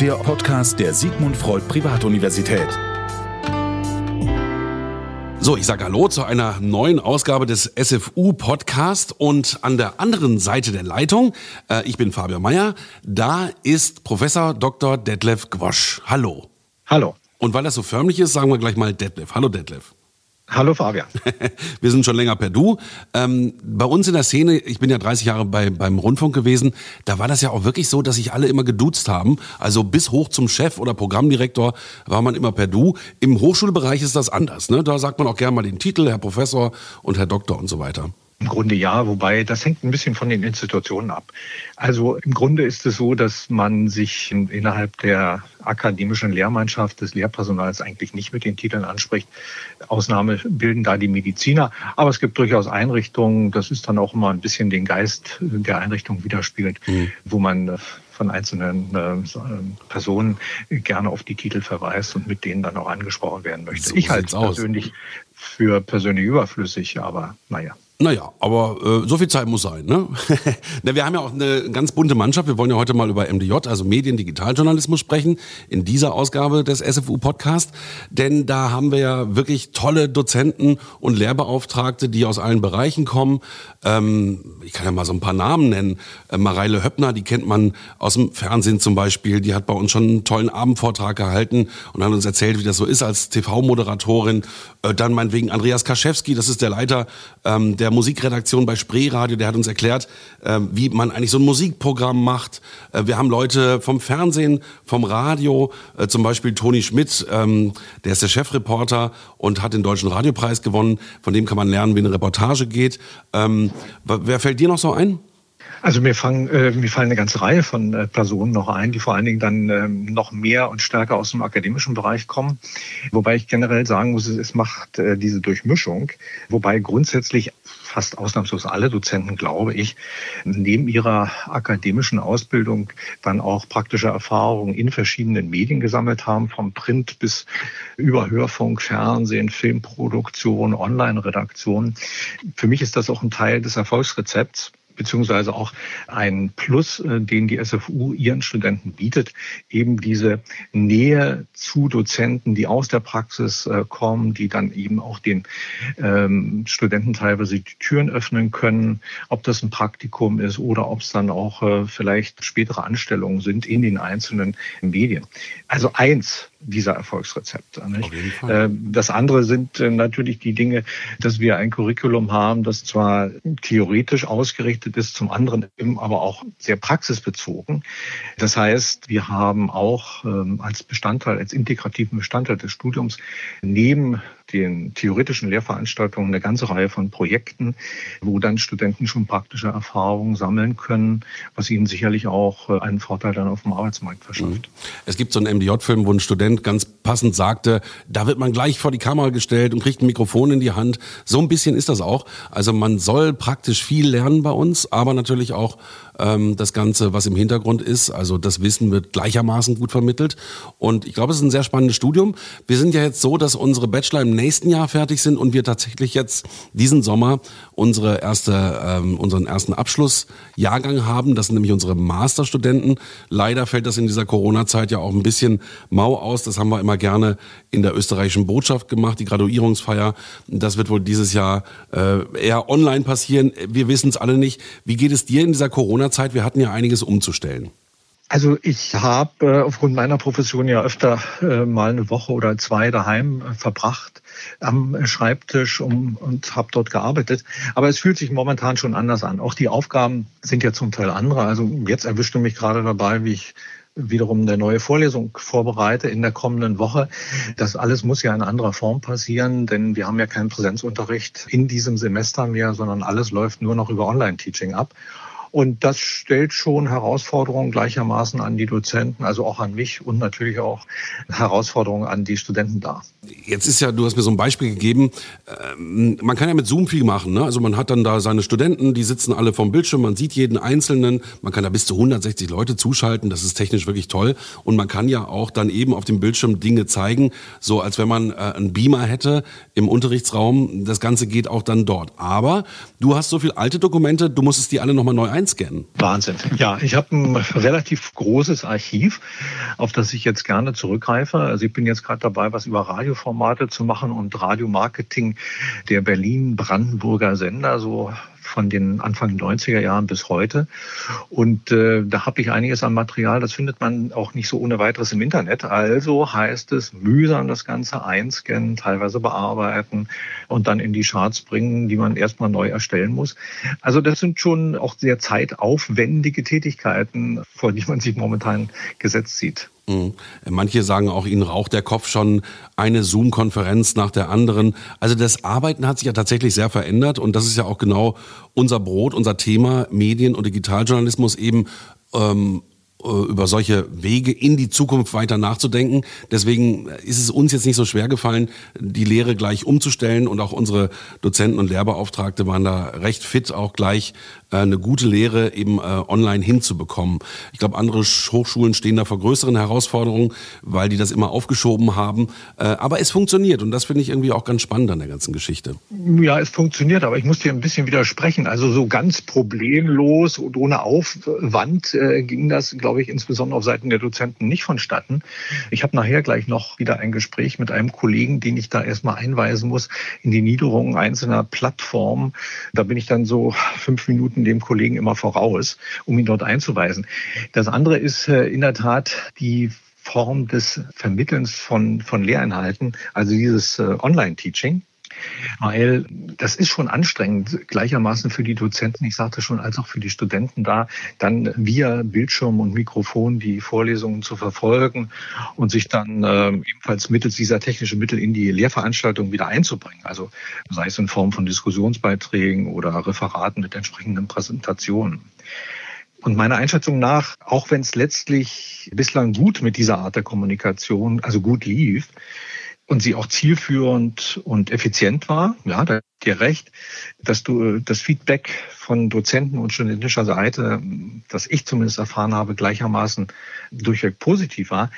der Podcast der Sigmund Freud Privatuniversität. So, ich sage Hallo zu einer neuen Ausgabe des SFU Podcast und an der anderen Seite der Leitung, äh, ich bin Fabian Meyer, da ist Professor Dr. Detlef Gwosch. Hallo. Hallo. Und weil das so förmlich ist, sagen wir gleich mal Detlef. Hallo Detlef. Hallo Fabian. Wir sind schon länger per Du. Ähm, bei uns in der Szene, ich bin ja 30 Jahre bei, beim Rundfunk gewesen, da war das ja auch wirklich so, dass sich alle immer geduzt haben. Also bis hoch zum Chef oder Programmdirektor war man immer per Du. Im Hochschulbereich ist das anders. Ne? Da sagt man auch gerne mal den Titel, Herr Professor und Herr Doktor und so weiter. Im Grunde ja, wobei das hängt ein bisschen von den Institutionen ab. Also im Grunde ist es so, dass man sich innerhalb der akademischen Lehrmannschaft des Lehrpersonals eigentlich nicht mit den Titeln anspricht. Ausnahme bilden da die Mediziner. Aber es gibt durchaus Einrichtungen, das ist dann auch immer ein bisschen den Geist der Einrichtung widerspiegelt, mhm. wo man äh, von einzelnen äh, Personen gerne auf die Titel verweist und mit denen dann auch angesprochen werden möchte. So ich halte es persönlich für persönlich überflüssig, aber naja. Naja, aber äh, so viel Zeit muss sein. Ne? Na, wir haben ja auch eine ganz bunte Mannschaft. Wir wollen ja heute mal über MDJ, also Medien, Digitaljournalismus sprechen, in dieser Ausgabe des SFU Podcast. Denn da haben wir ja wirklich tolle Dozenten und Lehrbeauftragte, die aus allen Bereichen kommen. Ähm, ich kann ja mal so ein paar Namen nennen. Äh, Mareile Höppner, die kennt man aus dem Fernsehen zum Beispiel. Die hat bei uns schon einen tollen Abendvortrag gehalten und hat uns erzählt, wie das so ist als TV-Moderatorin. Äh, dann meinetwegen Andreas Kaschewski, das ist der Leiter ähm, der Musikredaktion bei Spreeradio, der hat uns erklärt, äh, wie man eigentlich so ein Musikprogramm macht. Äh, wir haben Leute vom Fernsehen, vom Radio, äh, zum Beispiel Toni Schmidt, ähm, der ist der Chefreporter und hat den Deutschen Radiopreis gewonnen. Von dem kann man lernen, wie eine Reportage geht. Ähm, wer fällt dir noch so ein? Also mir, fangen, äh, mir fallen eine ganze Reihe von äh, Personen noch ein, die vor allen Dingen dann ähm, noch mehr und stärker aus dem akademischen Bereich kommen. Wobei ich generell sagen muss, es macht äh, diese Durchmischung, wobei grundsätzlich fast ausnahmslos alle Dozenten, glaube ich, neben ihrer akademischen Ausbildung dann auch praktische Erfahrungen in verschiedenen Medien gesammelt haben, vom Print bis über Hörfunk, Fernsehen, Filmproduktion, Online-Redaktion. Für mich ist das auch ein Teil des Erfolgsrezepts beziehungsweise auch ein Plus, äh, den die SFU ihren Studenten bietet, eben diese Nähe zu Dozenten, die aus der Praxis äh, kommen, die dann eben auch den ähm, Studenten teilweise die Türen öffnen können, ob das ein Praktikum ist oder ob es dann auch äh, vielleicht spätere Anstellungen sind in den einzelnen Medien. Also eins dieser Erfolgsrezepte. Ähm, das andere sind äh, natürlich die Dinge, dass wir ein Curriculum haben, das zwar theoretisch ausgerichtet ist, zum anderen aber auch sehr praxisbezogen. Das heißt, wir haben auch ähm, als Bestandteil, als integrativen Bestandteil des Studiums neben den theoretischen Lehrveranstaltungen eine ganze Reihe von Projekten, wo dann Studenten schon praktische Erfahrungen sammeln können, was ihnen sicherlich auch äh, einen Vorteil dann auf dem Arbeitsmarkt verschafft. Mhm. Es gibt so einen MDJ-Film, wo ein Student ganz passend sagte, da wird man gleich vor die Kamera gestellt und kriegt ein Mikrofon in die Hand. So ein bisschen ist das auch. Also man soll praktisch viel lernen bei uns, aber natürlich auch ähm, das Ganze, was im Hintergrund ist. Also das Wissen wird gleichermaßen gut vermittelt. Und ich glaube, es ist ein sehr spannendes Studium. Wir sind ja jetzt so, dass unsere Bachelor im nächsten Jahr fertig sind und wir tatsächlich jetzt diesen Sommer unsere erste, ähm, unseren ersten Abschlussjahrgang haben. Das sind nämlich unsere Masterstudenten. Leider fällt das in dieser Corona-Zeit ja auch ein bisschen mau aus. Das haben wir immer gerne in der österreichischen Botschaft gemacht, die Graduierungsfeier. Das wird wohl dieses Jahr äh, eher online passieren. Wir wissen es alle nicht. Wie geht es dir in dieser Corona-Zeit? Wir hatten ja einiges umzustellen. Also ich habe äh, aufgrund meiner Profession ja öfter äh, mal eine Woche oder zwei daheim äh, verbracht am Schreibtisch und habe dort gearbeitet. Aber es fühlt sich momentan schon anders an. Auch die Aufgaben sind ja zum Teil andere. Also jetzt erwischte mich gerade dabei, wie ich wiederum eine neue Vorlesung vorbereite in der kommenden Woche. Das alles muss ja in anderer Form passieren, denn wir haben ja keinen Präsenzunterricht in diesem Semester mehr, sondern alles läuft nur noch über Online-Teaching ab. Und das stellt schon Herausforderungen gleichermaßen an die Dozenten, also auch an mich und natürlich auch Herausforderungen an die Studenten dar. Jetzt ist ja, du hast mir so ein Beispiel gegeben, ähm, man kann ja mit Zoom viel machen. Ne? Also man hat dann da seine Studenten, die sitzen alle vom Bildschirm, man sieht jeden Einzelnen, man kann da bis zu 160 Leute zuschalten, das ist technisch wirklich toll. Und man kann ja auch dann eben auf dem Bildschirm Dinge zeigen, so als wenn man äh, einen Beamer hätte im Unterrichtsraum. Das Ganze geht auch dann dort. Aber du hast so viele alte Dokumente, du musst es die alle nochmal neu einscannen? Wahnsinn. Ja, ich habe ein relativ großes Archiv, auf das ich jetzt gerne zurückgreife. Also ich bin jetzt gerade dabei, was über Radioformate zu machen und Radiomarketing der Berlin-Brandenburger Sender, so von den Anfang 90er Jahren bis heute. Und äh, da habe ich einiges an Material, das findet man auch nicht so ohne weiteres im Internet. Also heißt es, mühsam das Ganze einscannen, teilweise bearbeiten und dann in die Charts bringen, die man erstmal neu erstellen muss. Also das sind schon auch sehr zeitaufwendige Tätigkeiten, vor die man sich momentan gesetzt sieht. Manche sagen auch, ihnen raucht der Kopf schon eine Zoom-Konferenz nach der anderen. Also das Arbeiten hat sich ja tatsächlich sehr verändert und das ist ja auch genau unser Brot, unser Thema, Medien- und Digitaljournalismus eben ähm, äh, über solche Wege in die Zukunft weiter nachzudenken. Deswegen ist es uns jetzt nicht so schwer gefallen, die Lehre gleich umzustellen und auch unsere Dozenten und Lehrbeauftragte waren da recht fit, auch gleich eine gute Lehre eben äh, online hinzubekommen. Ich glaube, andere Hochschulen stehen da vor größeren Herausforderungen, weil die das immer aufgeschoben haben. Aber es funktioniert und das finde ich irgendwie auch ganz spannend an der ganzen Geschichte. Ja, es funktioniert, aber ich muss dir ein bisschen widersprechen. Also so ganz problemlos und ohne Aufwand ging das, glaube ich, insbesondere auf Seiten der Dozenten nicht vonstatten. Ich habe nachher gleich noch wieder ein Gespräch mit einem Kollegen, den ich da erstmal einweisen muss in die Niederung einzelner Plattformen. Da bin ich dann so fünf Minuten dem Kollegen immer voraus, um ihn dort einzuweisen. Das andere ist äh, in der Tat die Form des Vermittelns von, von Lehrinhalten, also dieses äh, Online-Teaching. Weil das ist schon anstrengend, gleichermaßen für die Dozenten, ich sagte schon, als auch für die Studenten da, dann via Bildschirm und Mikrofon die Vorlesungen zu verfolgen und sich dann äh, ebenfalls mittels dieser technischen Mittel in die Lehrveranstaltung wieder einzubringen. Also sei es in Form von Diskussionsbeiträgen oder Referaten mit entsprechenden Präsentationen. Und meiner Einschätzung nach, auch wenn es letztlich bislang gut mit dieser Art der Kommunikation, also gut lief, und sie auch zielführend und effizient war. Ja, da dir recht, dass du das Feedback von Dozenten und studentischer Seite, das ich zumindest erfahren habe, gleichermaßen durchweg positiv war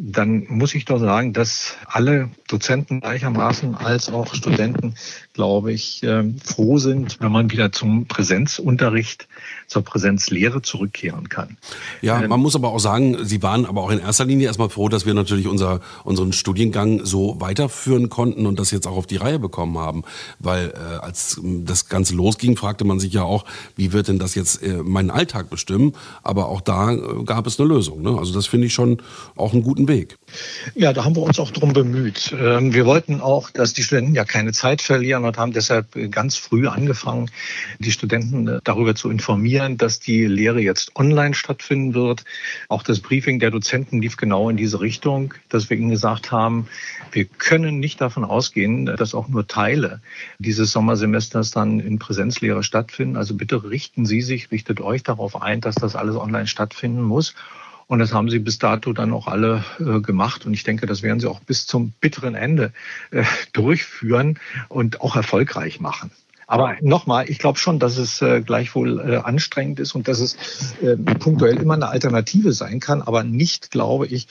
dann muss ich doch sagen, dass alle Dozenten gleichermaßen als auch Studenten, glaube ich, ähm, froh sind, wenn man wieder zum Präsenzunterricht, zur Präsenzlehre zurückkehren kann. Ja, ähm, man muss aber auch sagen, Sie waren aber auch in erster Linie erstmal froh, dass wir natürlich unser, unseren Studiengang so weiterführen konnten und das jetzt auch auf die Reihe bekommen haben. Weil äh, als das Ganze losging, fragte man sich ja auch, wie wird denn das jetzt äh, meinen Alltag bestimmen? Aber auch da äh, gab es eine Lösung. Ne? Also das finde ich schon auch einen guten Weg. Ja, da haben wir uns auch drum bemüht. Ähm, wir wollten auch, dass die Studenten ja keine Zeit verlieren und haben deshalb ganz früh angefangen, die Studenten äh, darüber zu informieren, dass die Lehre jetzt online stattfinden wird. Auch das Briefing der Dozenten lief genau in diese Richtung, dass wir ihnen gesagt haben, wir können nicht davon ausgehen, dass auch nur Teile dieses Sommersemesters dann in Präsenzlehre stattfinden. Also bitte richten Sie sich, richtet euch darauf ein, dass das alles online stattfinden muss. Und das haben sie bis dato dann auch alle äh, gemacht. Und ich denke, das werden sie auch bis zum bitteren Ende äh, durchführen und auch erfolgreich machen. Aber nochmal, ich glaube schon, dass es äh, gleichwohl äh, anstrengend ist und dass es äh, punktuell immer eine Alternative sein kann, aber nicht, glaube ich,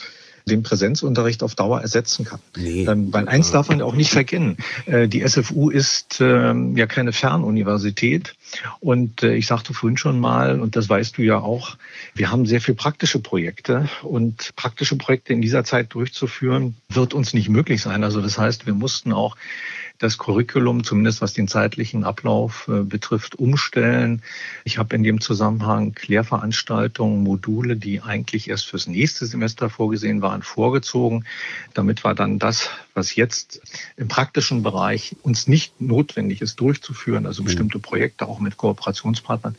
den Präsenzunterricht auf Dauer ersetzen kann. Nee. Ähm, weil eins darf man auch nicht verkennen. Äh, die SFU ist ähm, ja keine Fernuniversität. Und äh, ich sagte vorhin schon mal, und das weißt du ja auch, wir haben sehr viel praktische Projekte. Und praktische Projekte in dieser Zeit durchzuführen, wird uns nicht möglich sein. Also das heißt, wir mussten auch das Curriculum, zumindest was den zeitlichen Ablauf äh, betrifft, umstellen. Ich habe in dem Zusammenhang Lehrveranstaltungen, Module, die eigentlich erst fürs nächste Semester vorgesehen waren, vorgezogen. Damit war dann das, was jetzt im praktischen Bereich uns nicht notwendig ist, durchzuführen, also mhm. bestimmte Projekte auch mit Kooperationspartnern,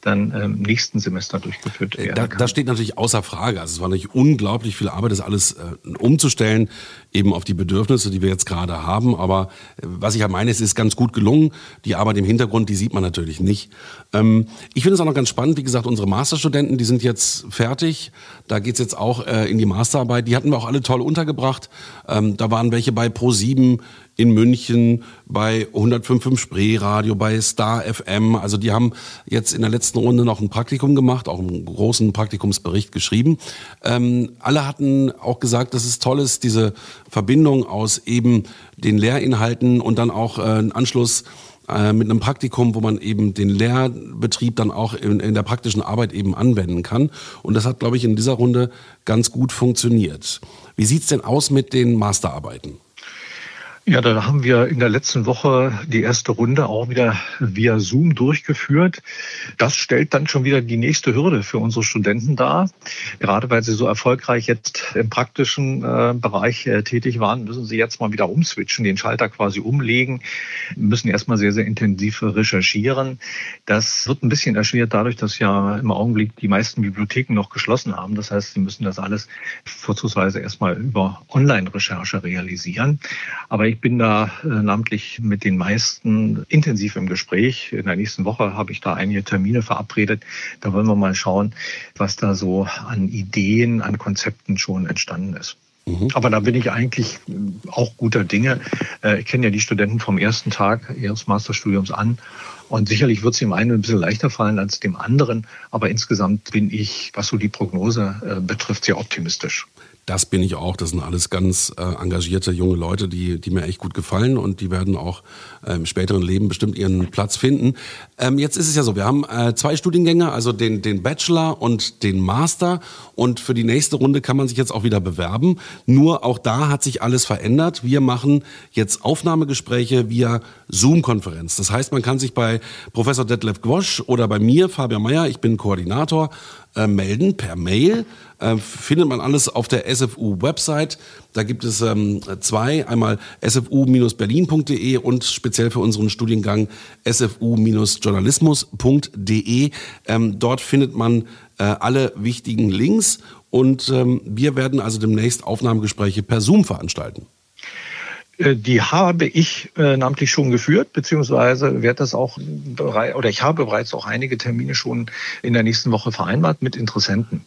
dann im ähm, nächsten Semester durchgeführt werden. Da, das steht natürlich außer Frage. Also es war natürlich unglaublich viel Arbeit, das alles äh, umzustellen, eben auf die Bedürfnisse, die wir jetzt gerade haben. Aber was ich ja meine, es ist ganz gut gelungen. Die Arbeit im Hintergrund, die sieht man natürlich nicht. Ähm, ich finde es auch noch ganz spannend, wie gesagt, unsere Masterstudenten, die sind jetzt fertig. Da geht's jetzt auch äh, in die Masterarbeit. Die hatten wir auch alle toll untergebracht. Ähm, da waren welche bei Pro7 in München, bei 105.5 Spree Radio, bei Star FM. Also die haben jetzt in der letzten Runde noch ein Praktikum gemacht, auch einen großen Praktikumsbericht geschrieben. Ähm, alle hatten auch gesagt, dass es toll ist, diese Verbindung aus eben den Lehrinhalten und dann auch äh, Anschluss äh, mit einem Praktikum, wo man eben den Lehrbetrieb dann auch in, in der praktischen Arbeit eben anwenden kann. Und das hat, glaube ich, in dieser Runde ganz gut funktioniert. Wie sieht's denn aus mit den Masterarbeiten? Ja, da haben wir in der letzten Woche die erste Runde auch wieder via Zoom durchgeführt. Das stellt dann schon wieder die nächste Hürde für unsere Studenten dar. Gerade weil sie so erfolgreich jetzt im praktischen äh, Bereich äh, tätig waren, müssen sie jetzt mal wieder umswitchen, den Schalter quasi umlegen, müssen erstmal sehr, sehr intensiv recherchieren. Das wird ein bisschen erschwert dadurch, dass ja im Augenblick die meisten Bibliotheken noch geschlossen haben. Das heißt, sie müssen das alles vorzugsweise erstmal über Online-Recherche realisieren. Aber ich ich bin da äh, namentlich mit den meisten intensiv im Gespräch. In der nächsten Woche habe ich da einige Termine verabredet. Da wollen wir mal schauen, was da so an Ideen, an Konzepten schon entstanden ist. Mhm. Aber da bin ich eigentlich äh, auch guter Dinge. Äh, ich kenne ja die Studenten vom ersten Tag ihres Masterstudiums an. Und sicherlich wird es dem einen ein bisschen leichter fallen als dem anderen. Aber insgesamt bin ich, was so die Prognose betrifft, sehr optimistisch. Das bin ich auch. Das sind alles ganz äh, engagierte junge Leute, die, die mir echt gut gefallen und die werden auch äh, im späteren Leben bestimmt ihren Platz finden. Ähm, jetzt ist es ja so, wir haben äh, zwei Studiengänge, also den, den Bachelor und den Master und für die nächste Runde kann man sich jetzt auch wieder bewerben. Nur auch da hat sich alles verändert. Wir machen jetzt Aufnahmegespräche via Zoom-Konferenz. Das heißt, man kann sich bei Professor Detlef Gwosch oder bei mir, Fabian Meyer, ich bin Koordinator, äh, melden per Mail. Äh, findet man alles auf der SFU-Website. Da gibt es ähm, zwei, einmal sfu-berlin.de und speziell für unseren Studiengang sfu-journalismus.de. Ähm, dort findet man äh, alle wichtigen Links und ähm, wir werden also demnächst Aufnahmegespräche per Zoom veranstalten. Äh, die habe ich äh, namentlich schon geführt, beziehungsweise werde das auch oder ich habe bereits auch einige Termine schon in der nächsten Woche vereinbart mit Interessenten.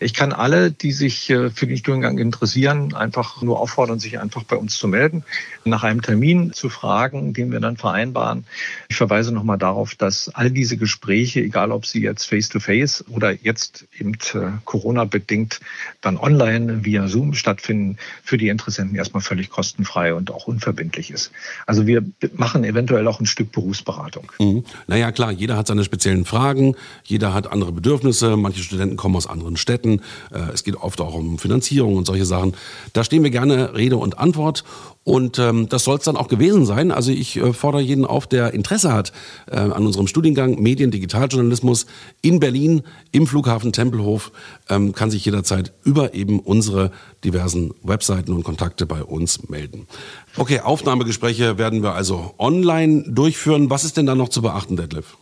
Ich kann alle, die sich äh, für den Studiengang interessieren, einfach nur auffordern, sich einfach bei uns zu melden, nach einem Termin zu fragen, den wir dann vereinbaren. Ich verweise nochmal darauf, dass all diese Gespräche, egal ob sie jetzt face-to-face -face oder jetzt eben äh, Corona-bedingt dann online via Zoom stattfinden, für die Interessenten erstmal völlig kostenfrei und auch unverbindlich ist. Also wir machen eventuell auch ein Stück Berufsberatung. Mhm. Naja, klar, jeder hat seine speziellen Fragen, jeder hat andere Bedürfnisse, manche Studenten kommen aus anderen Städten, äh, es geht oft auch um Finanzierung und solche Sachen. Da stehen wir gerne Rede und Antwort und ähm, das soll es dann auch gewesen sein. Also ich äh, fordere jeden auf, der Interesse hat äh, an unserem Studiengang Medien, Digitaljournalismus in Berlin im Flughafen Tempelhof, ähm, kann sich jederzeit über eben unsere diversen Webseiten und Kontakte bei uns melden. Okay, Aufnahmegespräche werden wir also online durchführen. Was ist denn da noch zu beachten, Detlef?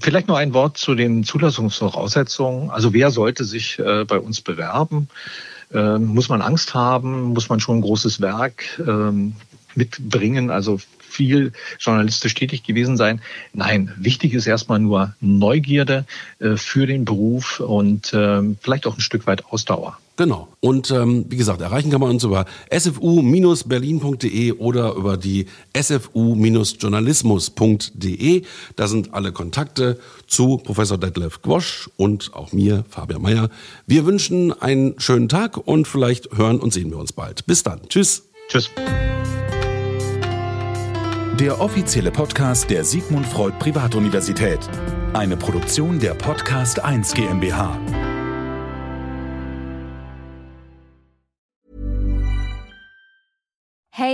Vielleicht noch ein Wort zu den Zulassungsvoraussetzungen. Also wer sollte sich äh, bei uns bewerben? Ähm, muss man Angst haben? Muss man schon ein großes Werk ähm, mitbringen? Also viel journalistisch tätig gewesen sein. Nein, wichtig ist erstmal nur Neugierde äh, für den Beruf und äh, vielleicht auch ein Stück weit Ausdauer. Genau. Und ähm, wie gesagt, erreichen kann man uns über sfu-berlin.de oder über die sfu-journalismus.de. Da sind alle Kontakte zu Professor Detlef Gwosch und auch mir, Fabian Meyer. Wir wünschen einen schönen Tag und vielleicht hören und sehen wir uns bald. Bis dann. Tschüss. Tschüss. Der offizielle Podcast der Sigmund Freud Privatuniversität. Eine Produktion der Podcast 1 GmbH.